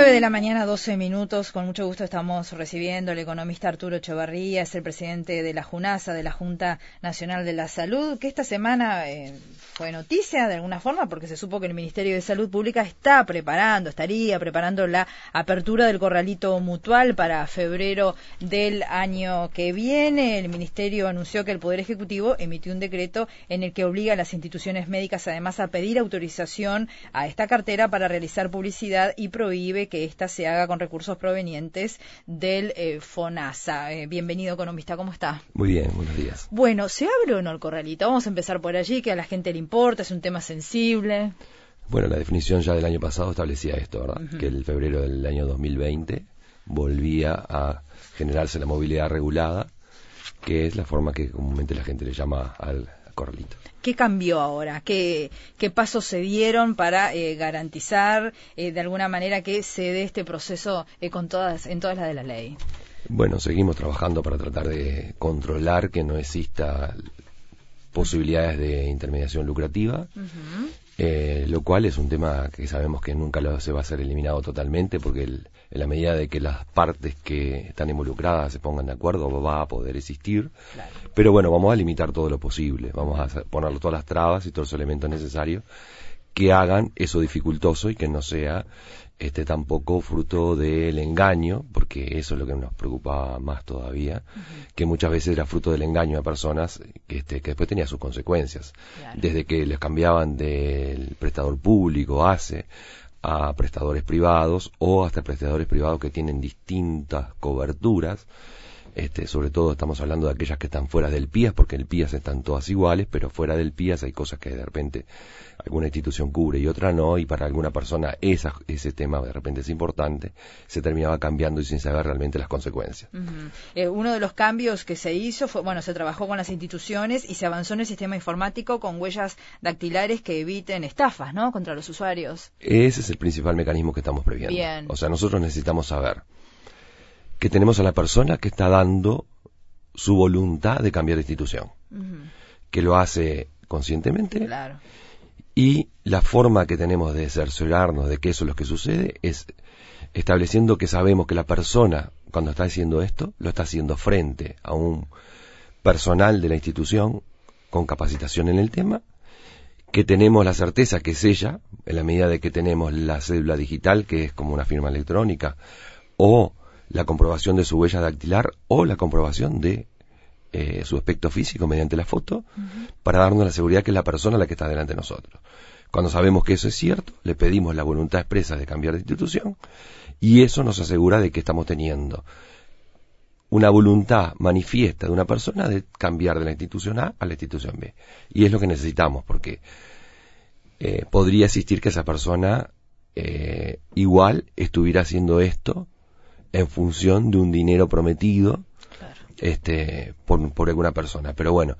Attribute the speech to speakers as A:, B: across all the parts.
A: 9 de la mañana, 12 minutos. Con mucho gusto estamos recibiendo al economista Arturo Echevarría, es el presidente de la JUNASA, de la Junta Nacional de la Salud, que esta semana eh, fue noticia de alguna forma porque se supo que el Ministerio de Salud Pública está preparando, estaría preparando la apertura del corralito mutual para febrero del año que viene. El Ministerio anunció que el Poder Ejecutivo emitió un decreto en el que obliga a las instituciones médicas además a pedir autorización a esta cartera para realizar publicidad y prohíbe que ésta se haga con recursos provenientes del eh, FONASA. Eh, bienvenido, economista, ¿cómo está?
B: Muy bien, buenos días.
A: Bueno, ¿se abre o no el corralito? Vamos a empezar por allí, que a la gente le importa, es un tema sensible.
B: Bueno, la definición ya del año pasado establecía esto, ¿verdad? Que el febrero del año 2020 volvía a generarse la movilidad regulada, que es la forma que comúnmente la gente le llama al corralito.
A: ¿Qué cambió ahora? ¿Qué, qué pasos se dieron para eh, garantizar eh, de alguna manera que se dé este proceso eh, con todas, en todas las de la ley?
B: Bueno, seguimos trabajando para tratar de controlar que no exista posibilidades de intermediación lucrativa, eh, lo cual es un tema que sabemos que nunca lo, se va a ser eliminado totalmente porque en la medida de que las partes que están involucradas se pongan de acuerdo va a poder existir. Pero bueno, vamos a limitar todo lo posible, vamos a poner todas las trabas y todos los elementos necesarios que hagan eso dificultoso y que no sea este tampoco fruto del engaño, porque eso es lo que nos preocupa más todavía, que muchas veces era fruto del engaño a personas que, este, que después tenía sus consecuencias. Desde que les cambiaban del prestador público, ACE, a prestadores privados o hasta prestadores privados que tienen distintas coberturas, este, sobre todo estamos hablando de aquellas que están fuera del PIAS, porque el PIAS están todas iguales, pero fuera del PIAS hay cosas que de repente alguna institución cubre y otra no, y para alguna persona esa, ese tema de repente es importante, se terminaba cambiando y sin saber realmente las consecuencias.
A: Eh, uno de los cambios que se hizo fue, bueno, se trabajó con las instituciones y se avanzó en el sistema informático con huellas dactilares que eviten estafas, ¿no?, contra los usuarios.
B: Ese es el principal mecanismo que estamos previendo. O sea, nosotros necesitamos saber que tenemos a la persona que está dando su voluntad de cambiar de institución, que lo hace conscientemente y la forma que tenemos de cerciorarnos de que eso es lo que sucede es estableciendo que sabemos que la persona cuando está haciendo esto lo está haciendo frente a un personal de la institución con capacitación en el tema, que tenemos la certeza que es ella, en la medida de que tenemos la cédula digital, que es como una firma electrónica, o la comprobación de su huella dactilar o la comprobación de eh, su aspecto físico mediante la foto para darnos la seguridad que es la persona la que está delante de nosotros. Cuando sabemos que eso es cierto, le pedimos la voluntad expresa de cambiar de institución y eso nos asegura de que estamos teniendo una voluntad manifiesta de una persona de cambiar de la institución A a la institución B. Y es lo que necesitamos porque eh, podría existir que esa persona eh, igual estuviera haciendo esto en función de un dinero prometido este, por, por alguna persona. Pero bueno,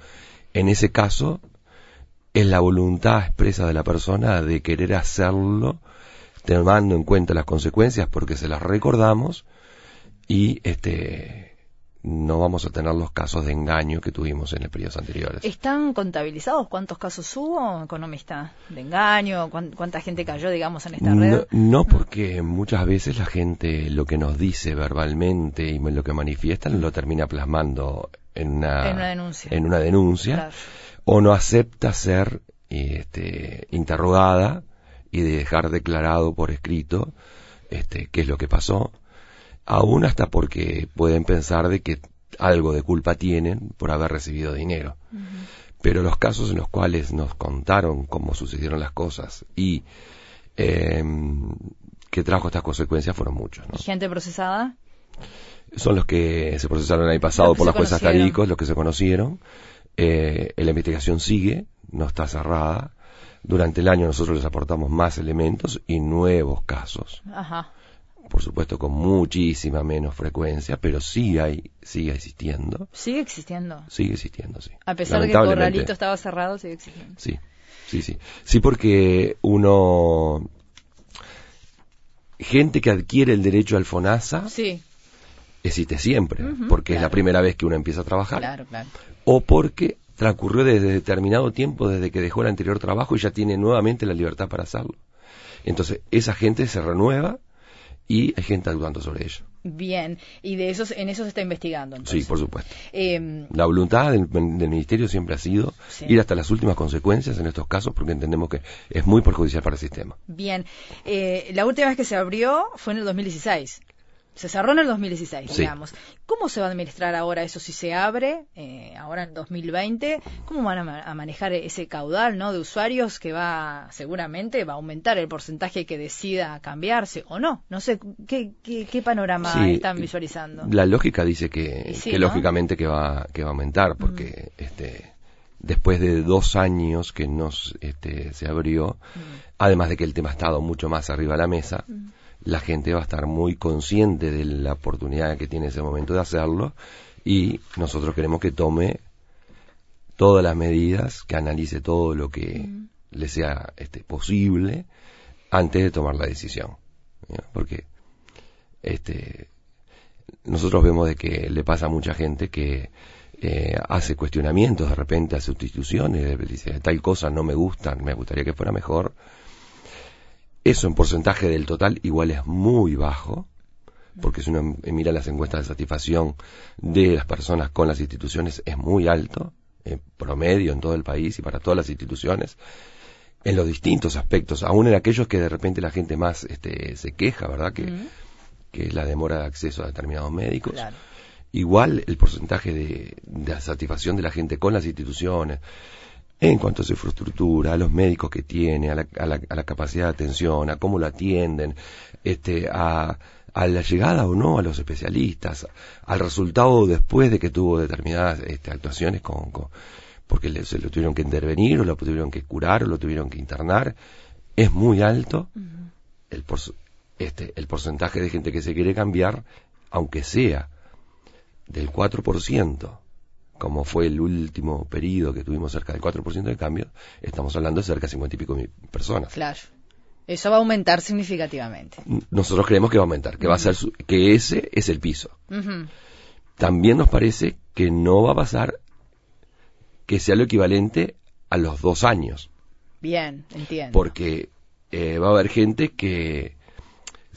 B: en ese caso es la voluntad expresa de la persona de querer hacerlo tomando en cuenta las consecuencias porque se las recordamos y este no vamos a tener los casos de engaño que tuvimos en los periodos anteriores.
A: ¿Están contabilizados cuántos casos hubo, economista, de engaño? ¿Cuánta gente cayó, digamos, en esta red?
B: No, porque muchas veces la gente lo que nos dice verbalmente y lo que manifiestan lo termina plasmando en una, denuncia, en una denuncia o no acepta ser este, interrogada y dejar declarado por escrito este, qué es lo que pasó aún hasta porque pueden pensar de que algo de culpa tienen por haber recibido dinero. Pero los casos en los cuales nos contaron cómo sucedieron las cosas y eh, que trajo estas consecuencias fueron muchos. ¿Y
A: gente procesada?
B: Son los que se procesaron el año pasado por las juezas Taricos, los que se conocieron. Eh, la investigación sigue, no está cerrada. Durante el año nosotros les aportamos más elementos y nuevos casos. Ajá por supuesto con muchísima menos frecuencia, pero sí hay, sigue existiendo.
A: Sigue existiendo.
B: Sigue existiendo, sí.
A: A pesar de que corralito estaba cerrado, sigue existiendo.
B: Sí, sí, sí. Sí, porque uno, gente que adquiere el derecho al FONASA,
A: sí.
B: existe siempre, porque es la primera vez que uno empieza a trabajar, o porque transcurrió desde determinado tiempo desde que dejó el anterior trabajo y ya tiene nuevamente la libertad para hacerlo. Entonces, esa gente se renueva y hay gente actuando sobre ello.
A: Bien, y de esos, en eso se está investigando.
B: Sí, por supuesto. Em, la voluntad del, Ministerio siempre ha sido ir hasta las últimas consecuencias en estos casos porque entendemos que es muy perjudicial para el sistema.
A: Bien, eh, la última vez que se abrió fue en el 2016. Se cerró en el 2016, digamos. ¿Cómo se va a administrar ahora eso si se abre, eh, ahora en 2020? ¿Cómo van a, manejar ese caudal ¿no? de usuarios que va, seguramente, va a aumentar el porcentaje que decida cambiarse o no? No sé, ¿qué, qué, panorama están visualizando?
B: La lógica dice que, lógicamente que va, que va a aumentar, porque este, después de dos años que nos este, se abrió, además de que el tema ha estado mucho más arriba de la mesa, la gente va a estar muy consciente de la oportunidad que tiene ese momento de hacerlo y nosotros queremos que tome todas las medidas, que analice todo lo que le sea este, posible antes de tomar la decisión. Porque este, nosotros vemos de que le pasa a mucha gente que eh, hace cuestionamientos de repente a sustituciones, dice tal cosa no me gusta, me gustaría que fuera mejor, eso en porcentaje del total igual es muy bajo, porque si uno mira las encuestas de satisfacción de las personas con las instituciones es muy alto, en promedio en todo el país y para todas las instituciones, en los distintos aspectos, aún en aquellos que de repente la gente más este, se queja, ¿verdad? Que, que es la demora de acceso a determinados médicos. Igual el porcentaje de, de satisfacción de la gente con las instituciones, en cuanto a su infraestructura, a los médicos que tiene, a la, a la, capacidad de atención, a cómo lo atienden, este, a, a, la llegada o no a los especialistas, al resultado después de que tuvo determinadas este, actuaciones con, porque se lo tuvieron que intervenir o lo tuvieron que curar o lo tuvieron que internar, es muy alto el, este, el porcentaje de gente que se quiere cambiar, aunque sea del 4%, como fue el último periodo que tuvimos cerca del 4% de cambio, estamos hablando de cerca de 50 y pico mil personas.
A: Claro. Eso va a aumentar significativamente.
B: Nosotros creemos que va a aumentar, que va a ser que ese es el piso. También nos parece que no va a pasar que sea lo equivalente a los dos años.
A: Bien, entiendo.
B: Porque eh, va a haber gente que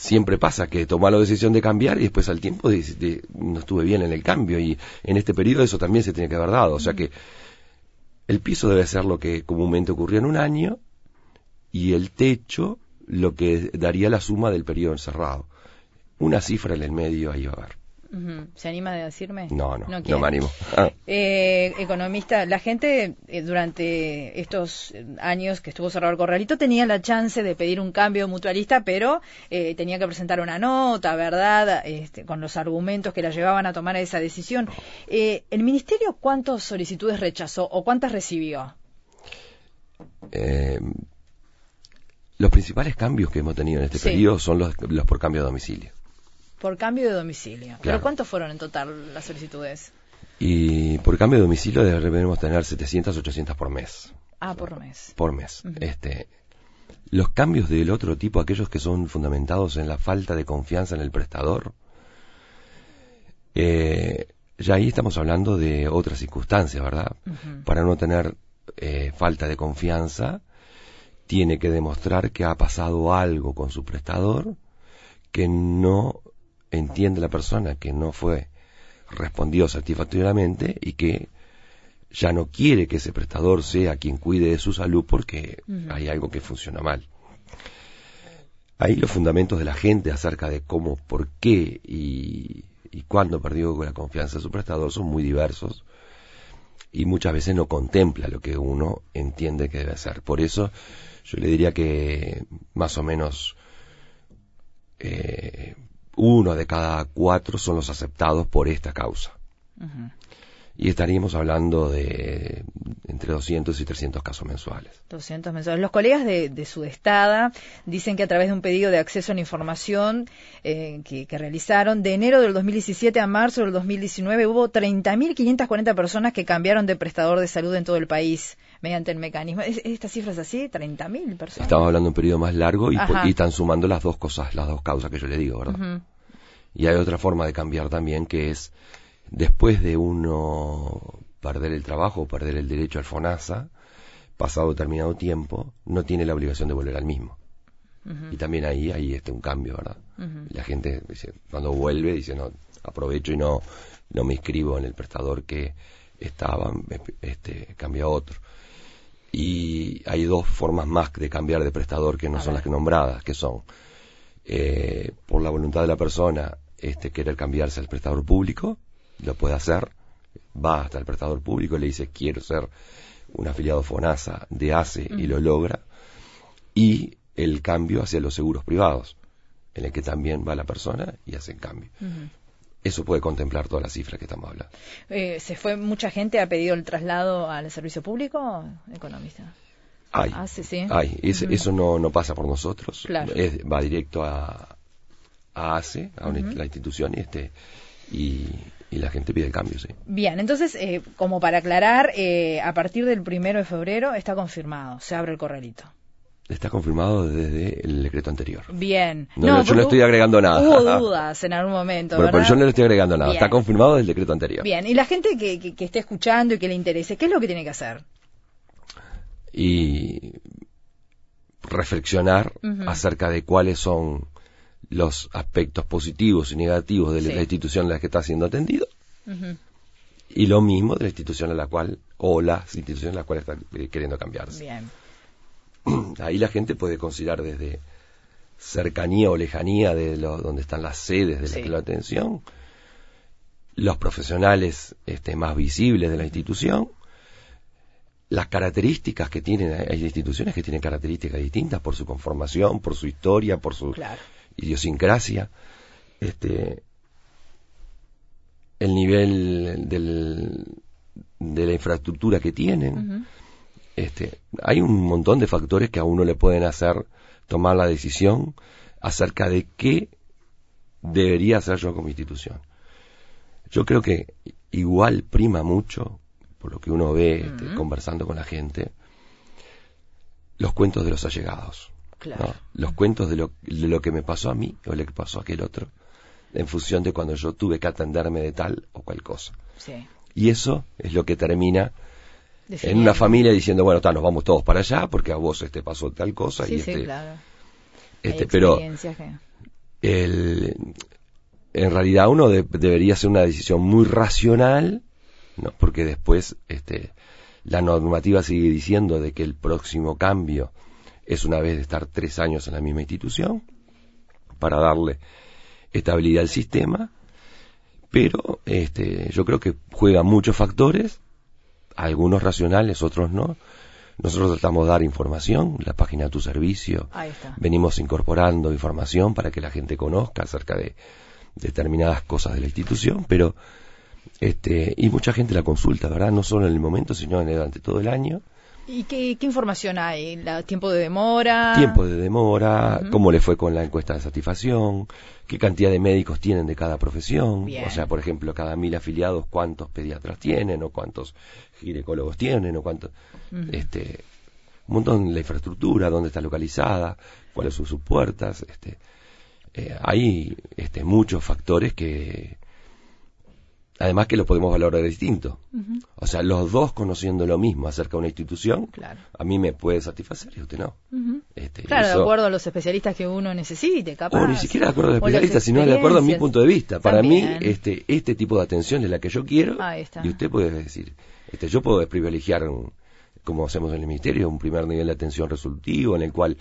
B: siempre pasa que toma la decisión de cambiar y después al tiempo no estuve bien en el cambio y en este periodo eso también se tiene que haber dado. O sea que el piso debe ser lo que comúnmente ocurrió en un año y el techo lo que daría la suma del periodo encerrado. Una cifra en el medio ahí va a haber.
A: ¿Se anima a decirme?
B: No, no, no, me animo. Ah.
A: Eh, economista, la gente eh, durante estos años que estuvo cerrado el corralito tenía la chance de pedir un cambio mutualista, pero eh, tenía que presentar una nota, ¿verdad? Este, con los argumentos que la llevaban a tomar esa decisión. ¿El Ministerio cuántas solicitudes rechazó o cuántas recibió?
B: los principales cambios que hemos tenido en este periodo son los, los por cambio de domicilio.
A: Por cambio de domicilio. ¿Pero cuántos fueron en total las solicitudes?
B: Y por cambio de domicilio debemos tener 700, 800 por mes.
A: Ah, por mes.
B: Por mes. Este, los cambios del otro tipo, aquellos que son fundamentados en la falta de confianza en el prestador, eh, ya ahí estamos hablando de otras circunstancias, ¿verdad? Para no tener eh, falta de confianza, tiene que demostrar que ha pasado algo con su prestador que no entiende la persona que no fue respondido satisfactoriamente y que ya no quiere que ese prestador sea quien cuide de su salud porque hay algo que funciona mal. Ahí los fundamentos de la gente acerca de cómo, por qué y, y cuándo perdió la confianza de su prestador son muy diversos y muchas veces no contempla lo que uno entiende que debe hacer. Por eso yo le diría que más o menos eh, uno de cada cuatro son los aceptados por esta causa. Y estaríamos hablando de entre 200 y 300 casos mensuales.
A: 200 mensuales. Los colegas de, de Sudestada dicen que a través de un pedido de acceso a la información eh, que, realizaron, de enero del 2017 a marzo del 2019 hubo 30.540 personas que cambiaron de prestador de salud en todo el país mediante el mecanismo. ¿Esta cifra es así? ¿30.000 personas?
B: Estamos hablando de un periodo más largo y, están sumando las dos cosas, las dos causas que yo le digo, ¿verdad? Y hay otra forma de cambiar también que es después de uno perder el trabajo, perder el derecho al FONASA, pasado determinado tiempo, no tiene la obligación de volver al mismo. Y también ahí hay este un cambio, ¿verdad? La gente cuando vuelve dice, no, aprovecho y no, no me inscribo en el prestador que estaba, este, cambia a otro. Y hay dos formas más de cambiar de prestador que no son las que nombradas, que son eh, por la voluntad de la persona este, querer cambiarse al prestador público, lo puede hacer, va hasta el prestador público y le dice quiero ser un afiliado FONASA de ACE y lo logra, y el cambio hacia los seguros privados, en el que también va la persona y hace el cambio. Eso puede contemplar todas las cifras que estamos hablando.
A: Eh, ¿Se fue mucha gente, ha pedido el traslado al servicio público, economista?
B: Hay, ah, sí, sí. hay. Eso no, no pasa por nosotros. va directo a, a ACE, a la institución, y, este, y, la gente pide el cambio, sí.
A: Bien, entonces, eh, como para aclarar, eh, a partir del primero de febrero está confirmado, se abre el corralito.
B: Está confirmado desde el decreto anterior.
A: Bien.
B: No, yo no estoy agregando nada.
A: Hubo dudas en algún momento.
B: Pero, yo no le estoy agregando nada. Está confirmado desde el decreto anterior.
A: Bien. Y la gente que, que, esté escuchando y que le interese, ¿qué es lo que tiene que hacer?
B: Y reflexionar acerca de cuáles son los aspectos positivos y negativos de la institución en la que está siendo atendido. Y lo mismo de la institución a la cual, o las instituciones en las cuales está queriendo cambiarse. Bien. ahí la gente puede considerar desde cercanía o lejanía de lo, donde están las sedes de la, atención, los profesionales este, más visibles de la institución, las características que tienen, hay instituciones que tienen características distintas por su conformación, por su historia, por su idiosincrasia, este, el nivel del, de la infraestructura que tienen. Este, hay un montón de factores que a uno le pueden hacer tomar la decisión acerca de qué debería hacer yo como institución. Yo creo que igual prima mucho, por lo que uno ve este, conversando con la gente, los cuentos de los allegados. Los cuentos de lo, de lo que me pasó a mí o lo que pasó a aquel otro, en función de cuando yo tuve que atenderme de tal o cual cosa. Y eso es lo que termina en una familia diciendo, bueno, nos vamos todos para allá porque a vos este pasó tal cosa y este, claro. este pero el, en realidad uno debería hacer una decisión muy racional, ¿no? porque después este, la normativa sigue diciendo de que el próximo cambio es una vez de estar tres años en la misma institución para darle estabilidad al sistema, pero este, yo creo que juega muchos factores algunos racionales, otros no. Nosotros tratamos de dar información, la página de tu servicio. Venimos incorporando información para que la gente conozca acerca de determinadas cosas de la institución, pero este y mucha gente la consulta, ¿verdad? No solo en el momento, sino durante todo el año.
A: ¿Y qué, información hay? ¿La, ¿Tiempo de demora?
B: Tiempo de demora, cómo le fue con la encuesta de satisfacción, qué cantidad de médicos tienen de cada profesión. O sea, por ejemplo, cada mil afiliados, cuántos pediatras tienen, o cuántos ginecólogos tienen, o cuántos. este, un montón la infraestructura, dónde está localizada, cuáles son sus puertas. Este, eh, hay este, muchos factores que, Además que lo podemos valorar distinto. O sea, los dos conociendo lo mismo acerca de una institución, a mí me puede satisfacer y usted no.
A: Este, claro, de acuerdo a los especialistas que uno necesite, capaz.
B: O ni siquiera de acuerdo a los especialistas, sino de acuerdo a mi punto de vista. Para mí, este, este tipo de atención es la que yo quiero. Y usted puede decir, este, yo puedo privilegiar, como hacemos en el Ministerio, un primer nivel de atención resolutivo en el cual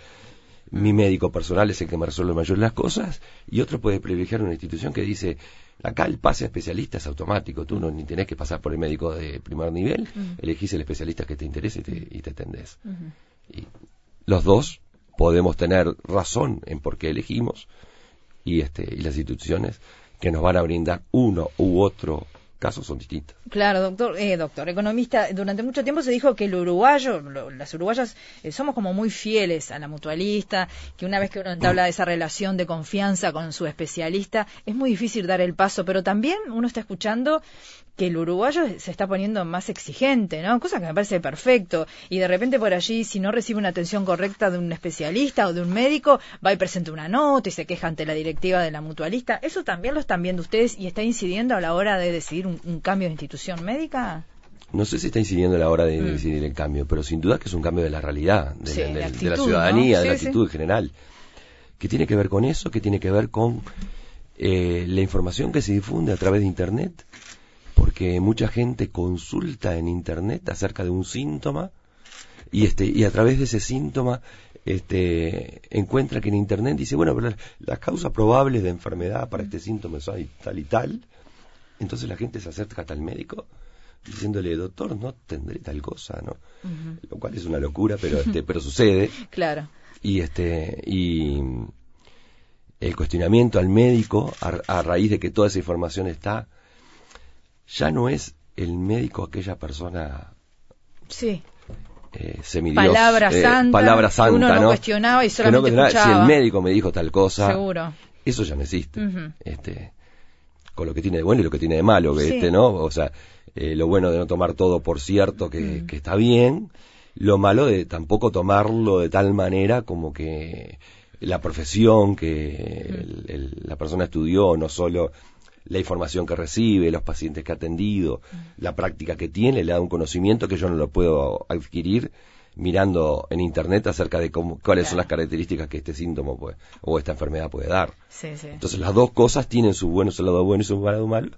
B: mi médico personal es el que me resuelve mayor las cosas y otro puede privilegiar una institución que dice acá el pase a especialista es automático, tú no ni tenés que pasar por el médico de primer nivel, elegís el especialista que te interese y te, y te atendés. Y los dos podemos tener razón en por qué elegimos y este y las instituciones que nos van a brindar uno u otro casos son distintos.
A: Claro, doctor, eh, doctor, economista, durante mucho tiempo se dijo que el uruguayo, las uruguayas eh, somos como muy fieles a la mutualista, que una vez que uno entabla esa relación de confianza con su especialista, es muy difícil dar el paso, pero también uno está escuchando que el uruguayo se está poniendo más exigente, ¿no? Cosa que me parece perfecto. Y de repente por allí, si no recibe una atención correcta de un especialista o de un médico, va y presenta una nota y se queja ante la directiva de la mutualista. ¿Eso también lo están viendo ustedes y está incidiendo a la hora de decidir un, cambio de institución médica?
B: No sé si está incidiendo a la hora de mm. decidir el cambio, pero sin duda que es un cambio de la realidad, de, la, ciudadanía, de la actitud general. ¿Qué tiene que ver con eso? ¿Qué tiene que ver con eh, la información que se difunde a través de Internet? Porque mucha gente consulta en internet acerca de un síntoma y este y a través de ese síntoma este encuentra que en internet dice bueno pero las causas probables de enfermedad para este síntoma son tal y tal entonces la gente se acerca al médico diciéndole doctor no tendré tal cosa no lo cual es una locura pero este pero sucede.
A: Claro.
B: Y este y el cuestionamiento al médico a raíz de que toda esa información está ya no es el médico aquella persona
A: sí.
B: eh, semidios,
A: palabra
B: eh,
A: santa,
B: palabra santa
A: uno no, cuestionaba y solamente escuchaba.
B: si el médico me dijo tal cosa
A: seguro.
B: eso ya no existe. Este con lo que tiene de bueno y lo que tiene de malo este no o sea eh, lo bueno de no tomar todo por cierto que, que está bien lo malo de tampoco tomarlo de tal manera como que la profesión que la persona estudió no solo la información que recibe, los pacientes que ha atendido, la práctica que tiene, le da un conocimiento que yo no lo puedo adquirir mirando en internet acerca de cómo, cuáles son las características que este síntoma puede, o esta enfermedad puede dar. Entonces las dos cosas tienen su bueno, su lado bueno y su lado malo.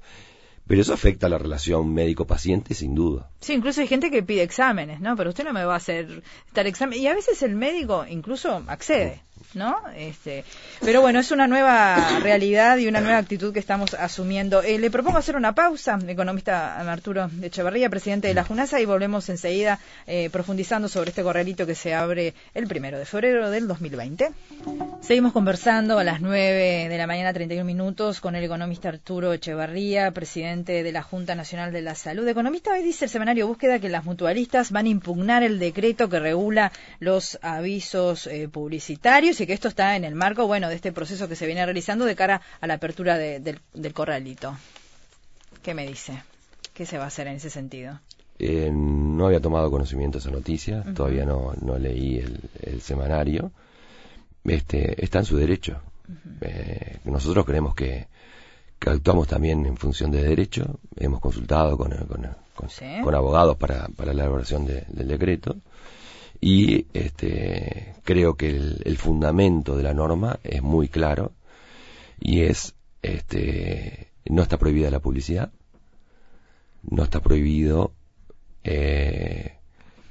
B: Pero eso afecta a la relación médico-paciente, sin duda.
A: Sí, incluso hay gente que pide exámenes, ¿no? Pero usted no me va a hacer tal examen. Y a veces el médico incluso accede. ¿No? Este, pero bueno, es una nueva realidad y una nueva actitud que estamos asumiendo. Eh, le propongo hacer una pausa, economista Arturo Echevarría, presidente de la JUNASA, y volvemos enseguida eh, profundizando sobre este corralito que se abre el primero de febrero del 2020. Seguimos conversando a las 9 de la mañana, 31 minutos, con el economista Arturo Echevarría, presidente de la Junta Nacional de la Salud. Economista, hoy dice el semanario Búsqueda que las mutualistas van a impugnar el decreto que regula los avisos eh, publicitarios que esto está en el marco, bueno, de este proceso que se viene realizando de cara a la apertura del, corralito. ¿Qué me dice? ¿Qué se va a hacer en ese sentido?
B: Eh, no había tomado conocimiento de esa noticia, todavía no, no leí el, semanario. Este, está en su derecho. Eh, nosotros creemos que, actuamos también en función de derecho. Hemos consultado con, con, abogados para, para la elaboración del decreto y este, creo que el, fundamento de la norma es muy claro y es este, no está prohibida la publicidad, no está prohibido eh,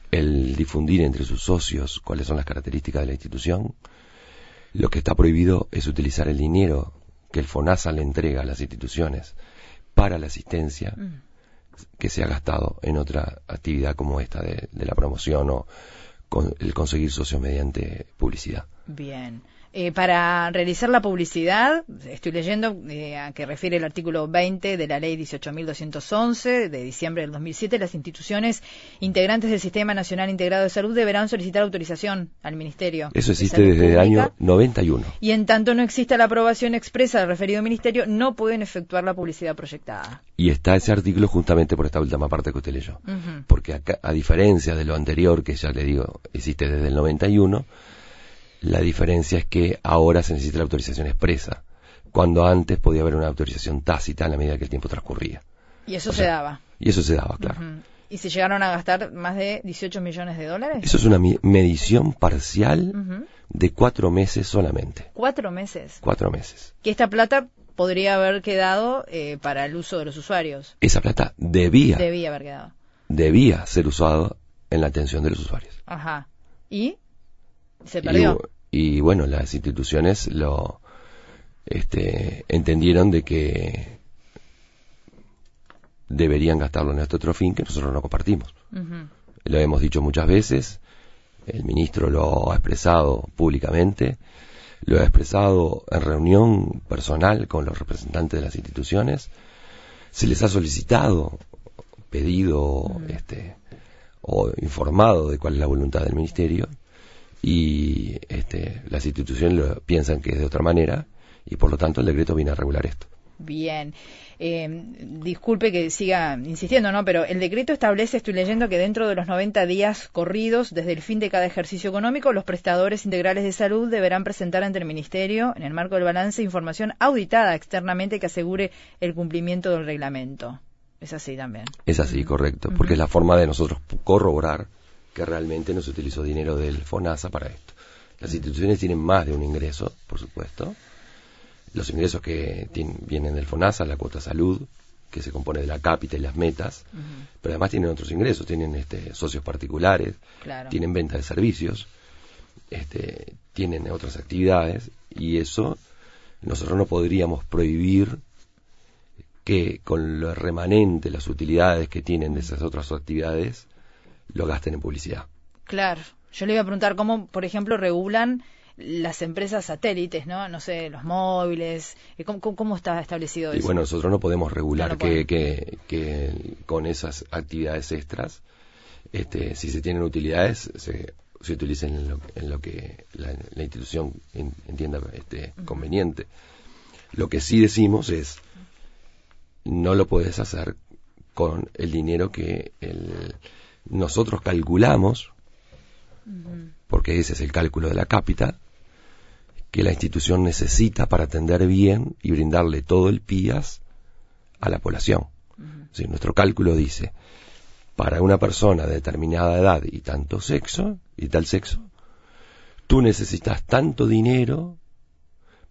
B: el difundir entre sus socios cuáles son las características de la institución. Lo que está prohibido es utilizar el dinero que el FONASA le entrega a las instituciones para la asistencia mm. que se ha gastado en otra actividad como esta de la promoción o, el conseguir socios mediante publicidad.
A: Bien. Eh, para realizar la publicidad, estoy leyendo eh, a que refiere el artículo 20 de la ley 18.211 de diciembre del 2007, las instituciones integrantes del Sistema Nacional Integrado de Salud deberán solicitar autorización al Ministerio.
B: Eso existe desde el año 91.
A: Y en tanto no exista la aprobación expresa del referido Ministerio, no pueden efectuar la publicidad proyectada.
B: Y está ese artículo justamente por esta última parte que usted leyó. Porque a diferencia de lo anterior, que ya le digo, existe desde el 91, la diferencia es que ahora se necesita la autorización expresa, cuando antes podía haber una autorización tácita a la medida que el tiempo transcurría.
A: Y eso se daba.
B: Y eso se daba, claro.
A: ¿Y se llegaron a gastar más de 18 millones de dólares?
B: Eso es una medición parcial de cuatro meses solamente.
A: ¿Cuatro meses?
B: Cuatro meses.
A: Que esta plata podría haber quedado eh, para el uso de los usuarios.
B: Esa plata debía.
A: Debía haber quedado.
B: Debía ser usado en la atención de los usuarios.
A: Ajá. ¿Y? Se perdió.
B: Y, bueno, las instituciones lo este, entendieron de que deberían gastarlo en este otro fin que nosotros no compartimos. Lo hemos dicho muchas veces, el ministro lo ha expresado públicamente, lo ha expresado en reunión personal con los representantes de las instituciones. se les ha solicitado, pedido, este, o informado de cuál es la voluntad del ministerio y este, las instituciones lo, piensan que es de otra manera y por lo tanto el decreto viene a regular esto.
A: Bien. Eh, disculpe que siga insistiendo, ¿no? Pero el decreto establece, estoy leyendo, que dentro de los 90 días corridos desde el fin de cada ejercicio económico, los prestadores integrales de salud deberán presentar ante el Ministerio, en el marco del balance, información auditada externamente que asegure el cumplimiento del reglamento. Es así también.
B: Es así, correcto, porque es la forma de nosotros corroborar que realmente no se utilizó dinero del FONASA para esto. Las instituciones tienen más de un ingreso, por supuesto. Los ingresos que vienen del FONASA, la cuota salud, que se compone de la cápita y las metas, pero además tienen otros ingresos, tienen este, socios particulares, tienen venta de servicios, este, tienen otras actividades y eso nosotros no podríamos prohibir que con lo remanente, las utilidades que tienen de esas otras actividades, lo gasten en publicidad.
A: Claro. Yo le iba a preguntar cómo, por ejemplo, regulan las empresas satélites, ¿no? No sé, los móviles, eh, ¿cómo, está establecido eso?
B: Y bueno, nosotros no podemos regular que, que, con esas actividades extras, este, si se tienen utilidades, se, se utilicen en lo, que la, institución entienda este, conveniente. Lo que sí decimos es, no lo puedes hacer con el dinero que el, nosotros calculamos, porque ese es el cálculo de la cápita, que la institución necesita para atender bien y brindarle todo el PIAS a la población. nuestro cálculo dice, para una persona de determinada edad y tanto sexo, y tal sexo, tú necesitas tanto dinero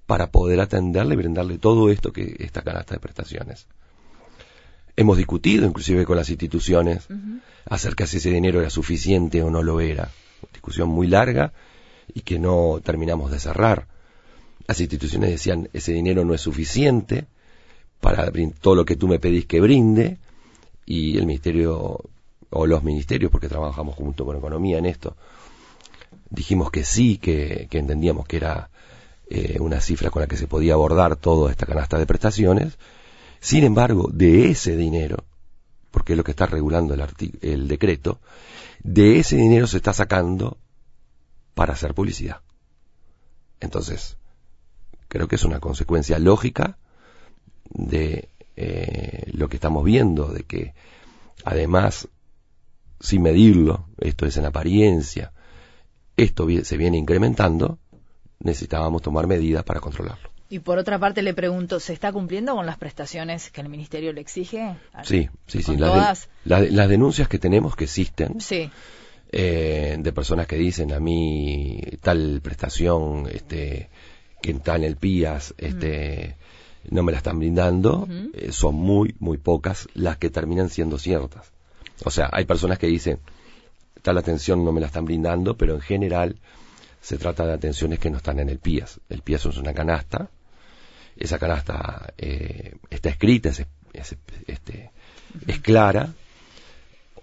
B: para poder atenderle y brindarle todo esto que esta canasta de prestaciones. Hemos discutido inclusive con las instituciones acerca si ese dinero era suficiente o no lo era. discusión muy larga y que no terminamos de cerrar. Las instituciones decían ese dinero no es suficiente para todo lo que tú me pedís que brinde y el ministerio o los ministerios, porque trabajamos junto con economía en esto, dijimos que sí, que, entendíamos que era eh, una cifra con la que se podía abordar toda esta canasta de prestaciones sin embargo, de ese dinero, porque es lo que está regulando el, decreto, de ese dinero se está sacando para hacer publicidad. Entonces, creo que es una consecuencia lógica de eh, lo que estamos viendo, de que además, sin medirlo, esto es en apariencia, esto se viene incrementando, necesitábamos tomar medidas para controlarlo.
A: Y por otra parte le pregunto, ¿se está cumpliendo con las prestaciones que el Ministerio le exige?
B: Sí, sí, sí. Las, las, denuncias que tenemos que existen sí. Eh, de personas que dicen a mí tal prestación este, que está en el PIAS este, no me la están brindando, eh, son muy, muy pocas las que terminan siendo ciertas. O sea, hay personas que dicen tal atención no me la están brindando, pero en general se trata de atenciones que no están en el PIAS. El PIAS es una canasta esa canasta eh, está escrita, es, este, es clara,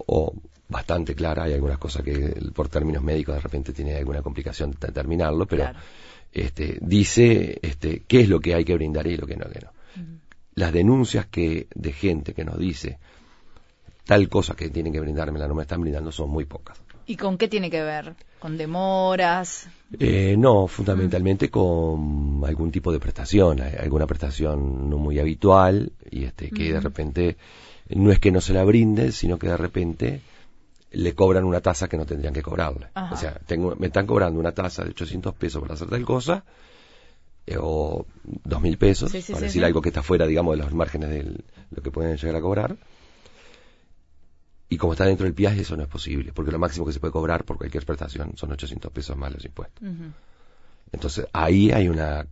B: o bastante clara, hay algunas cosas que por términos médicos de repente tiene alguna complicación de terminarlo, pero este, dice este, qué es lo que hay que brindar y lo que no, que no. Las denuncias que de gente que nos dice tal cosa que tienen que brindarme la no me están brindando son muy pocas.
A: ¿Y con qué tiene que ver? ¿Con demoras?
B: Eh, no, fundamentalmente con algún tipo de prestación, alguna prestación no muy habitual y este que de repente no es que no se la brinde, sino que de repente le cobran una tasa que no tendrían que cobrarle. O sea, tengo, me están cobrando una tasa de 800 pesos para hacer tal cosa eh, o 2.000 pesos, para decir algo que está fuera, digamos, de los márgenes de lo que pueden llegar a cobrar y como está dentro del PIAS, eso no es posible, porque lo máximo que se puede cobrar por cualquier prestación son 800 pesos más los impuestos. Entonces, ahí hay una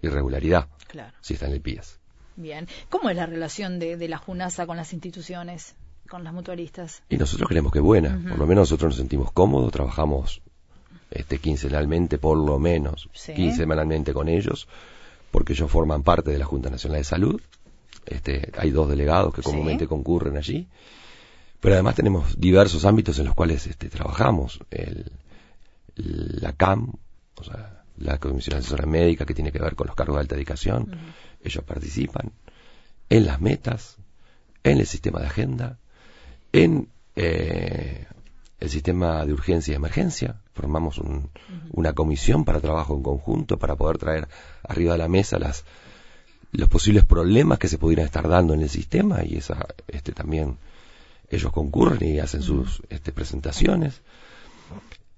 B: irregularidad, claro. si está en el PIAS.
A: Bien. ¿Cómo es la relación de, la JUNASA con las instituciones, con las mutualistas?
B: Y nosotros creemos que es buena. Por lo menos nosotros nos sentimos cómodos, trabajamos este quincenalmente, por lo menos, quincenalmente con ellos, porque ellos forman parte de la Junta Nacional de Salud. Este, hay dos delegados que comúnmente concurren allí pero además tenemos diversos ámbitos en los cuales este, trabajamos. El, la CAM, o sea, la Comisión Asesora Médica, que tiene que ver con los cargos de alta dedicación, ellos participan. En las metas, en el sistema de agenda, en eh, el sistema de urgencia y emergencia. Formamos una comisión para trabajo en conjunto para poder traer arriba de la mesa las, los posibles problemas que se pudieran estar dando en el sistema y esa, este, también ellos concurren y hacen sus este, presentaciones.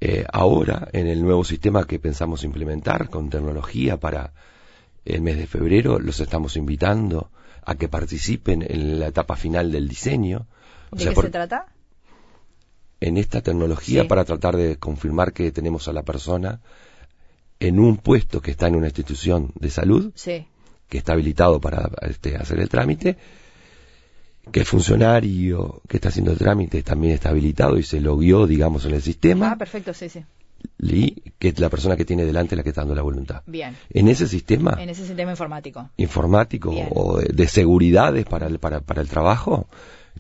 B: Eh, ahora, en el nuevo sistema que pensamos implementar con tecnología para el mes de febrero, los estamos invitando a que participen en la etapa final del diseño.
A: ¿De qué se trata?
B: En esta tecnología para tratar de confirmar que tenemos a la persona en un puesto que está en una institución de salud, que está habilitado para este, hacer el trámite, que el funcionario que está haciendo el trámite también está habilitado y se lo guió, digamos, en el sistema.
A: Ah, perfecto, sí, sí.
B: Y que la persona que tiene delante es la que está dando la voluntad.
A: Bien.
B: En ese sistema.
A: En ese sistema informático.
B: Informático o de, seguridades para el, para, para el trabajo,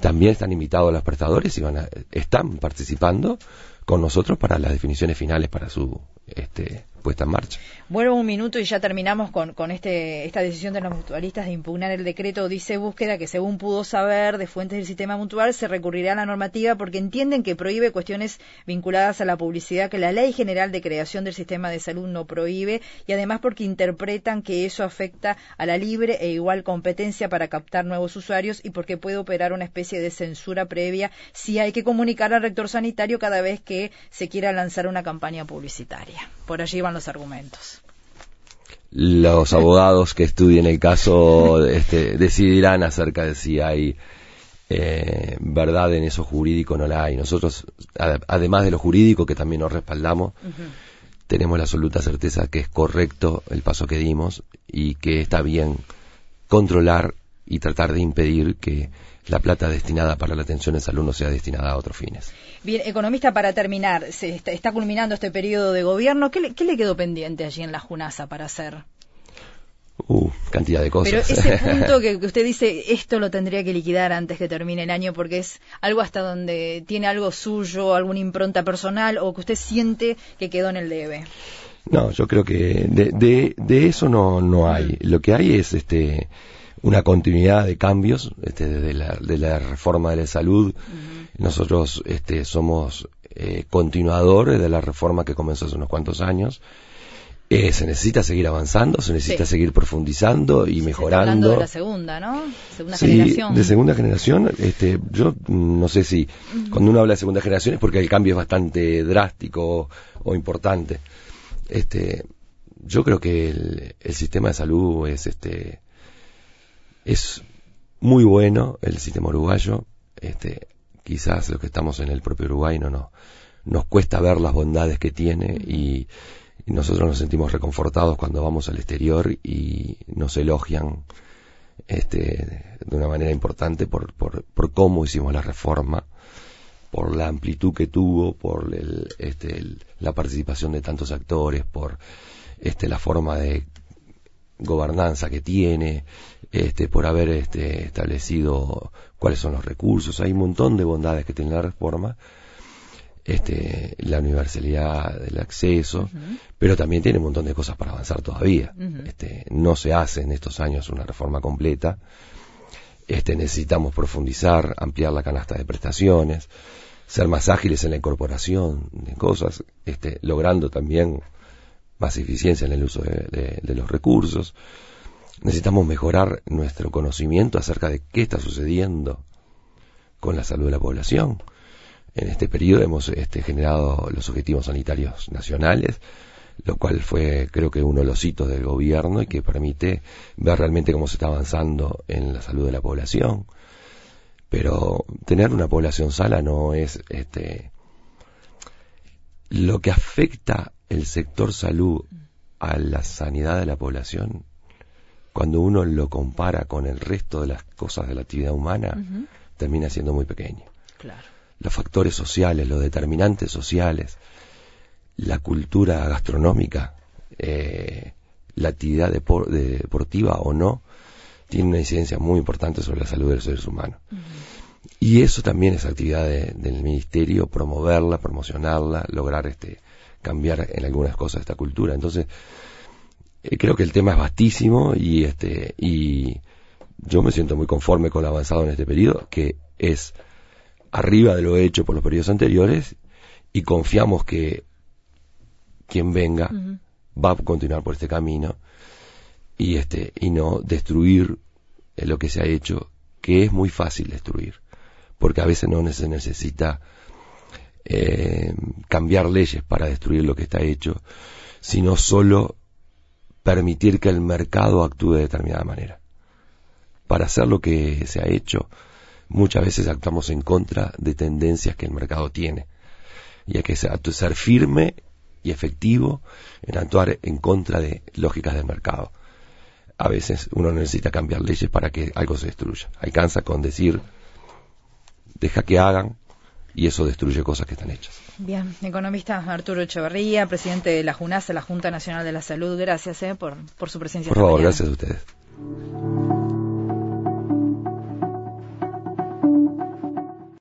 B: también están invitados los prestadores y van a, están participando con nosotros para las definiciones finales para su este, puesta en marcha.
A: Vuelvo un minuto y ya terminamos con, este, esta decisión de los mutualistas de impugnar el decreto dice búsqueda que según pudo saber de fuentes del sistema mutual se recurrirá a la normativa porque entienden que prohíbe cuestiones vinculadas a la publicidad que la ley general de creación del sistema de salud no prohíbe y además porque interpretan que eso afecta a la libre e igual competencia para captar nuevos usuarios y porque puede operar una especie de censura previa si hay que comunicar al rector sanitario cada vez que se quiera lanzar una campaña publicitaria. Por allí van los argumentos
B: los abogados que estudien el caso este, decidirán acerca de si hay eh, verdad en eso jurídico o no la hay. Nosotros, además de lo jurídico que también nos respaldamos, tenemos la absoluta certeza que es correcto el paso que dimos y que está bien controlar y tratar de impedir que la plata destinada para la atención en salud no sea destinada a otros fines.
A: Bien, economista, para terminar, se está, culminando este periodo de gobierno. ¿Qué le, ¿Qué le, quedó pendiente allí en la Junasa para hacer?
B: Uh, cantidad de cosas.
A: Pero ese punto que, usted dice, esto lo tendría que liquidar antes que termine el año porque es algo hasta donde tiene algo suyo, alguna impronta personal o que usted siente que quedó en el debe.
B: No, yo creo que de, de, eso no, no hay. Lo que hay es este una continuidad de cambios este, de, la, de la reforma de la salud. Nosotros este, somos eh, continuadores de la reforma que comenzó hace unos cuantos años. Eh, se necesita seguir avanzando, se necesita seguir profundizando y mejorando. Hablando
A: de la segunda, ¿no? Segunda generación.
B: De segunda generación, este, yo no sé si cuando uno habla de segunda generación es porque el cambio es bastante drástico o, importante. Este, yo creo que el, el, sistema de salud es este es muy bueno el sistema uruguayo. Este, quizás los que estamos en el propio Uruguay no, no nos cuesta ver las bondades que tiene y, nosotros nos sentimos reconfortados cuando vamos al exterior y nos elogian este, de una manera importante por, por, por cómo hicimos la reforma, por la amplitud que tuvo, por el, este, la participación de tantos actores, por este, la forma de gobernanza que tiene, este, por haber este, establecido cuáles son los recursos. Hay un montón de bondades que tiene la reforma, este, la universalidad del acceso, pero también tiene un montón de cosas para avanzar todavía. este, no se hace en estos años una reforma completa. Este, necesitamos profundizar, ampliar la canasta de prestaciones, ser más ágiles en la incorporación de cosas, este, logrando también más eficiencia en el uso de, los recursos. Necesitamos mejorar nuestro conocimiento acerca de qué está sucediendo con la salud de la población. En este periodo hemos este, generado los objetivos sanitarios nacionales, lo cual fue creo que uno de los hitos del gobierno y que permite ver realmente cómo se está avanzando en la salud de la población. Pero tener una población sana no es este lo que afecta el sector salud a la sanidad de la población, cuando uno lo compara con el resto de las cosas de la actividad humana, termina siendo muy pequeño. Los factores sociales, los determinantes sociales, la cultura gastronómica, eh, la actividad deportiva o no, tiene una incidencia muy importante sobre la salud de los seres humanos. Y eso también es actividad del ministerio, promoverla, promocionarla, lograr este cambiar en algunas cosas esta cultura. Entonces, eh, creo que el tema es vastísimo y este y yo me siento muy conforme con lo avanzado en este periodo, que es arriba de lo hecho por los periodos anteriores y confiamos que quien venga va a continuar por este camino y este y no destruir lo que se ha hecho que es muy fácil destruir porque a veces no se necesita eh, cambiar leyes para destruir lo que está hecho sino solo permitir que el mercado actúe de determinada manera para hacer lo que se ha hecho muchas veces actuamos en contra de tendencias que el mercado tiene y hay que ser firme y efectivo en actuar en contra de lógicas del mercado. A veces uno necesita cambiar leyes para que algo se destruya. Alcanza con decir, deja que hagan y eso destruye cosas que están hechas.
A: Bien, economista Arturo Echeverría, presidente de la JUNAS, la Junta Nacional de la Salud, gracias eh, por, por su presencia.
B: Por favor, gracias a ustedes.